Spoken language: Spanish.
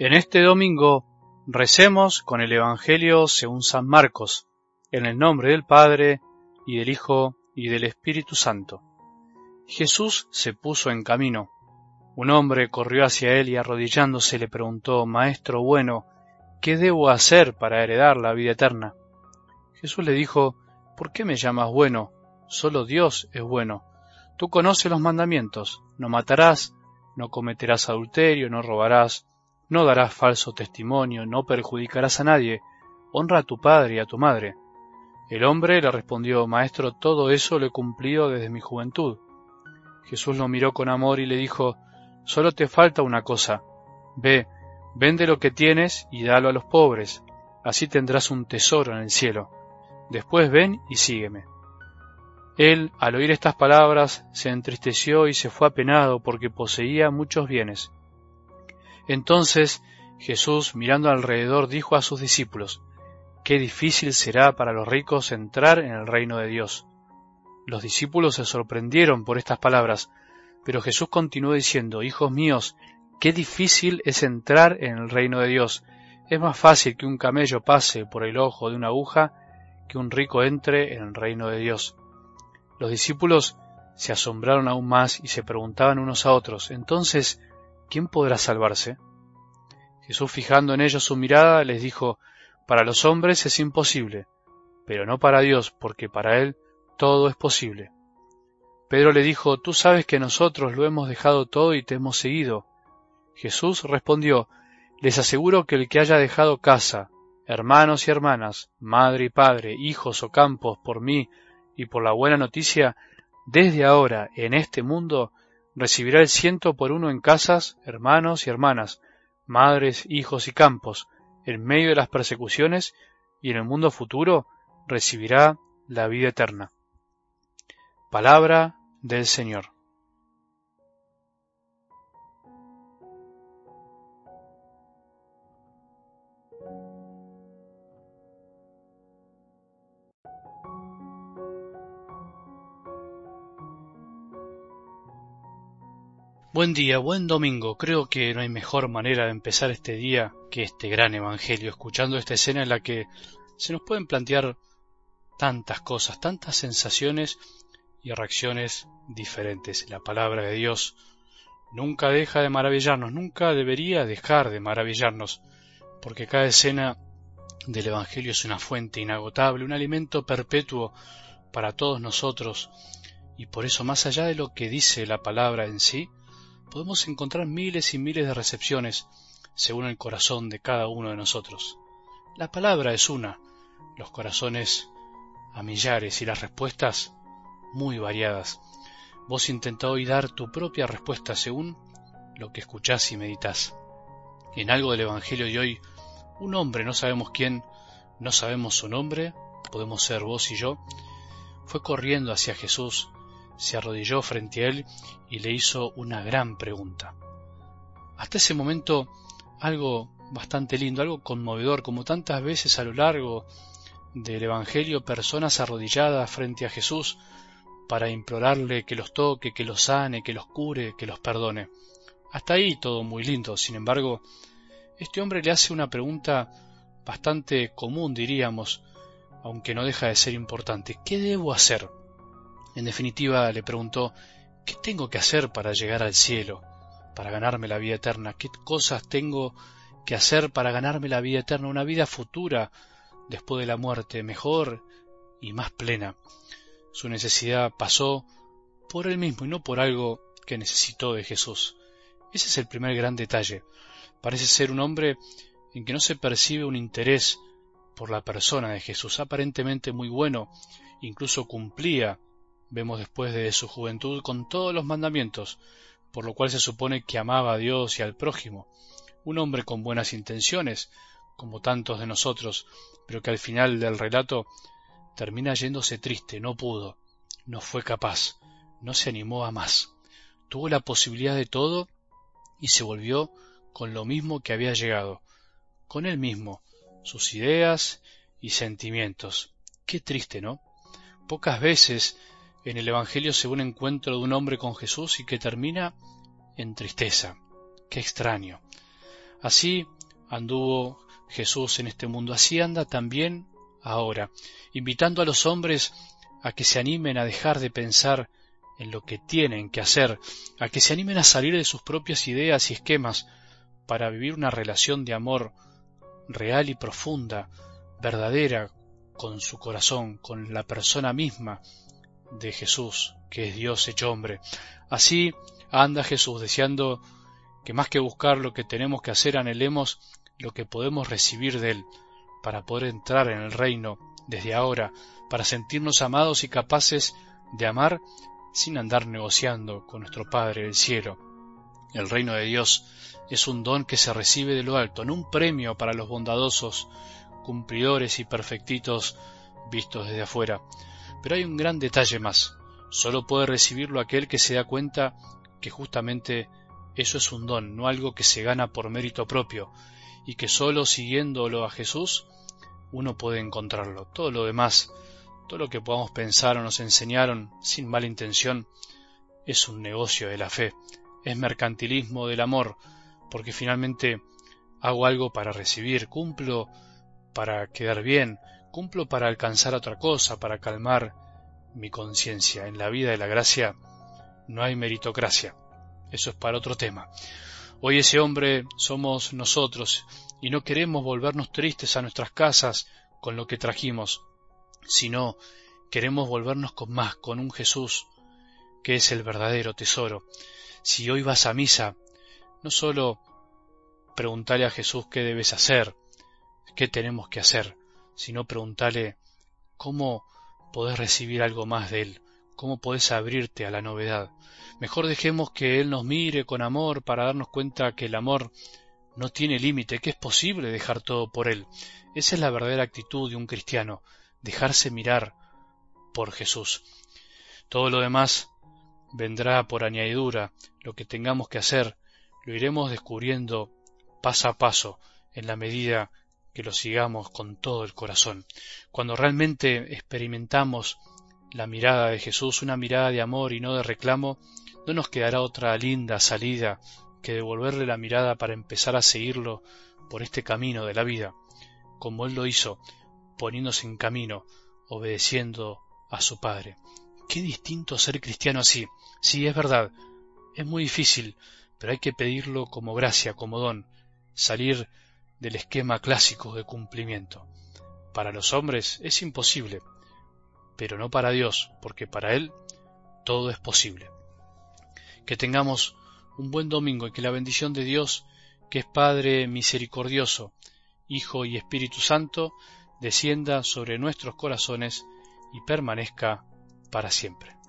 En este domingo recemos con el Evangelio según San Marcos, en el nombre del Padre, y del Hijo, y del Espíritu Santo. Jesús se puso en camino. Un hombre corrió hacia él y arrodillándose le preguntó, Maestro bueno, ¿qué debo hacer para heredar la vida eterna? Jesús le dijo, ¿por qué me llamas bueno? Solo Dios es bueno. Tú conoces los mandamientos, no matarás, no cometerás adulterio, no robarás, no darás falso testimonio, no perjudicarás a nadie, honra a tu padre y a tu madre. El hombre le respondió, Maestro, todo eso lo he cumplido desde mi juventud. Jesús lo miró con amor y le dijo, Solo te falta una cosa. Ve, vende lo que tienes y dalo a los pobres, así tendrás un tesoro en el cielo. Después ven y sígueme. Él, al oír estas palabras, se entristeció y se fue apenado porque poseía muchos bienes. Entonces Jesús, mirando alrededor, dijo a sus discípulos, Qué difícil será para los ricos entrar en el reino de Dios. Los discípulos se sorprendieron por estas palabras, pero Jesús continuó diciendo, Hijos míos, qué difícil es entrar en el reino de Dios. Es más fácil que un camello pase por el ojo de una aguja que un rico entre en el reino de Dios. Los discípulos se asombraron aún más y se preguntaban unos a otros, entonces, ¿quién podrá salvarse? Jesús fijando en ellos su mirada les dijo, Para los hombres es imposible, pero no para Dios, porque para Él todo es posible. Pedro le dijo, Tú sabes que nosotros lo hemos dejado todo y te hemos seguido. Jesús respondió, Les aseguro que el que haya dejado casa, hermanos y hermanas, madre y padre, hijos o campos por mí y por la buena noticia, desde ahora en este mundo recibirá el ciento por uno en casas, hermanos y hermanas, madres, hijos y campos, en medio de las persecuciones, y en el mundo futuro recibirá la vida eterna. Palabra del Señor. Buen día, buen domingo. Creo que no hay mejor manera de empezar este día que este gran Evangelio, escuchando esta escena en la que se nos pueden plantear tantas cosas, tantas sensaciones y reacciones diferentes. La palabra de Dios nunca deja de maravillarnos, nunca debería dejar de maravillarnos, porque cada escena del Evangelio es una fuente inagotable, un alimento perpetuo para todos nosotros, y por eso más allá de lo que dice la palabra en sí, podemos encontrar miles y miles de recepciones según el corazón de cada uno de nosotros. La palabra es una, los corazones a millares y las respuestas muy variadas. Vos intentá hoy dar tu propia respuesta según lo que escuchás y meditas. En algo del Evangelio de hoy, un hombre, no sabemos quién, no sabemos su nombre, podemos ser vos y yo, fue corriendo hacia Jesús se arrodilló frente a él y le hizo una gran pregunta. Hasta ese momento algo bastante lindo, algo conmovedor, como tantas veces a lo largo del Evangelio personas arrodilladas frente a Jesús para implorarle que los toque, que los sane, que los cure, que los perdone. Hasta ahí todo muy lindo, sin embargo, este hombre le hace una pregunta bastante común, diríamos, aunque no deja de ser importante. ¿Qué debo hacer? En definitiva, le preguntó ¿Qué tengo que hacer para llegar al cielo, para ganarme la vida eterna? ¿Qué cosas tengo que hacer para ganarme la vida eterna, una vida futura después de la muerte, mejor y más plena? Su necesidad pasó por él mismo y no por algo que necesitó de Jesús. Ese es el primer gran detalle. Parece ser un hombre en que no se percibe un interés por la persona de Jesús, aparentemente muy bueno, incluso cumplía vemos después de su juventud con todos los mandamientos, por lo cual se supone que amaba a Dios y al prójimo, un hombre con buenas intenciones, como tantos de nosotros, pero que al final del relato termina yéndose triste, no pudo, no fue capaz, no se animó a más, tuvo la posibilidad de todo y se volvió con lo mismo que había llegado, con él mismo, sus ideas y sentimientos. Qué triste, ¿no? Pocas veces en el Evangelio se ve un encuentro de un hombre con Jesús y que termina en tristeza. Qué extraño. Así anduvo Jesús en este mundo, así anda también ahora, invitando a los hombres a que se animen a dejar de pensar en lo que tienen que hacer, a que se animen a salir de sus propias ideas y esquemas para vivir una relación de amor real y profunda, verdadera, con su corazón, con la persona misma de Jesús, que es Dios hecho hombre. Así anda Jesús deseando que más que buscar lo que tenemos que hacer, anhelemos lo que podemos recibir de Él, para poder entrar en el reino desde ahora, para sentirnos amados y capaces de amar sin andar negociando con nuestro Padre del cielo. El reino de Dios es un don que se recibe de lo alto, no un premio para los bondadosos, cumplidores y perfectitos vistos desde afuera. Pero hay un gran detalle más. Solo puede recibirlo aquel que se da cuenta que justamente eso es un don, no algo que se gana por mérito propio, y que solo siguiéndolo a Jesús uno puede encontrarlo. Todo lo demás, todo lo que podamos pensar o nos enseñaron sin mala intención, es un negocio de la fe, es mercantilismo del amor, porque finalmente hago algo para recibir, cumplo para quedar bien, cumplo para alcanzar otra cosa, para calmar mi conciencia. En la vida de la gracia no hay meritocracia. Eso es para otro tema. Hoy ese hombre somos nosotros y no queremos volvernos tristes a nuestras casas con lo que trajimos, sino queremos volvernos con más, con un Jesús que es el verdadero tesoro. Si hoy vas a misa, no solo preguntale a Jesús qué debes hacer, qué tenemos que hacer, sino preguntale cómo podés recibir algo más de Él, cómo podés abrirte a la novedad. Mejor dejemos que Él nos mire con amor para darnos cuenta que el amor no tiene límite, que es posible dejar todo por Él. Esa es la verdadera actitud de un cristiano, dejarse mirar por Jesús. Todo lo demás vendrá por añadidura, lo que tengamos que hacer, lo iremos descubriendo paso a paso, en la medida que lo sigamos con todo el corazón. Cuando realmente experimentamos la mirada de Jesús, una mirada de amor y no de reclamo, no nos quedará otra linda salida que devolverle la mirada para empezar a seguirlo por este camino de la vida, como Él lo hizo, poniéndose en camino, obedeciendo a su Padre. Qué distinto ser cristiano así. Sí, es verdad, es muy difícil, pero hay que pedirlo como gracia, como don, salir del esquema clásico de cumplimiento. Para los hombres es imposible, pero no para Dios, porque para Él todo es posible. Que tengamos un buen domingo y que la bendición de Dios, que es Padre misericordioso, Hijo y Espíritu Santo, descienda sobre nuestros corazones y permanezca para siempre.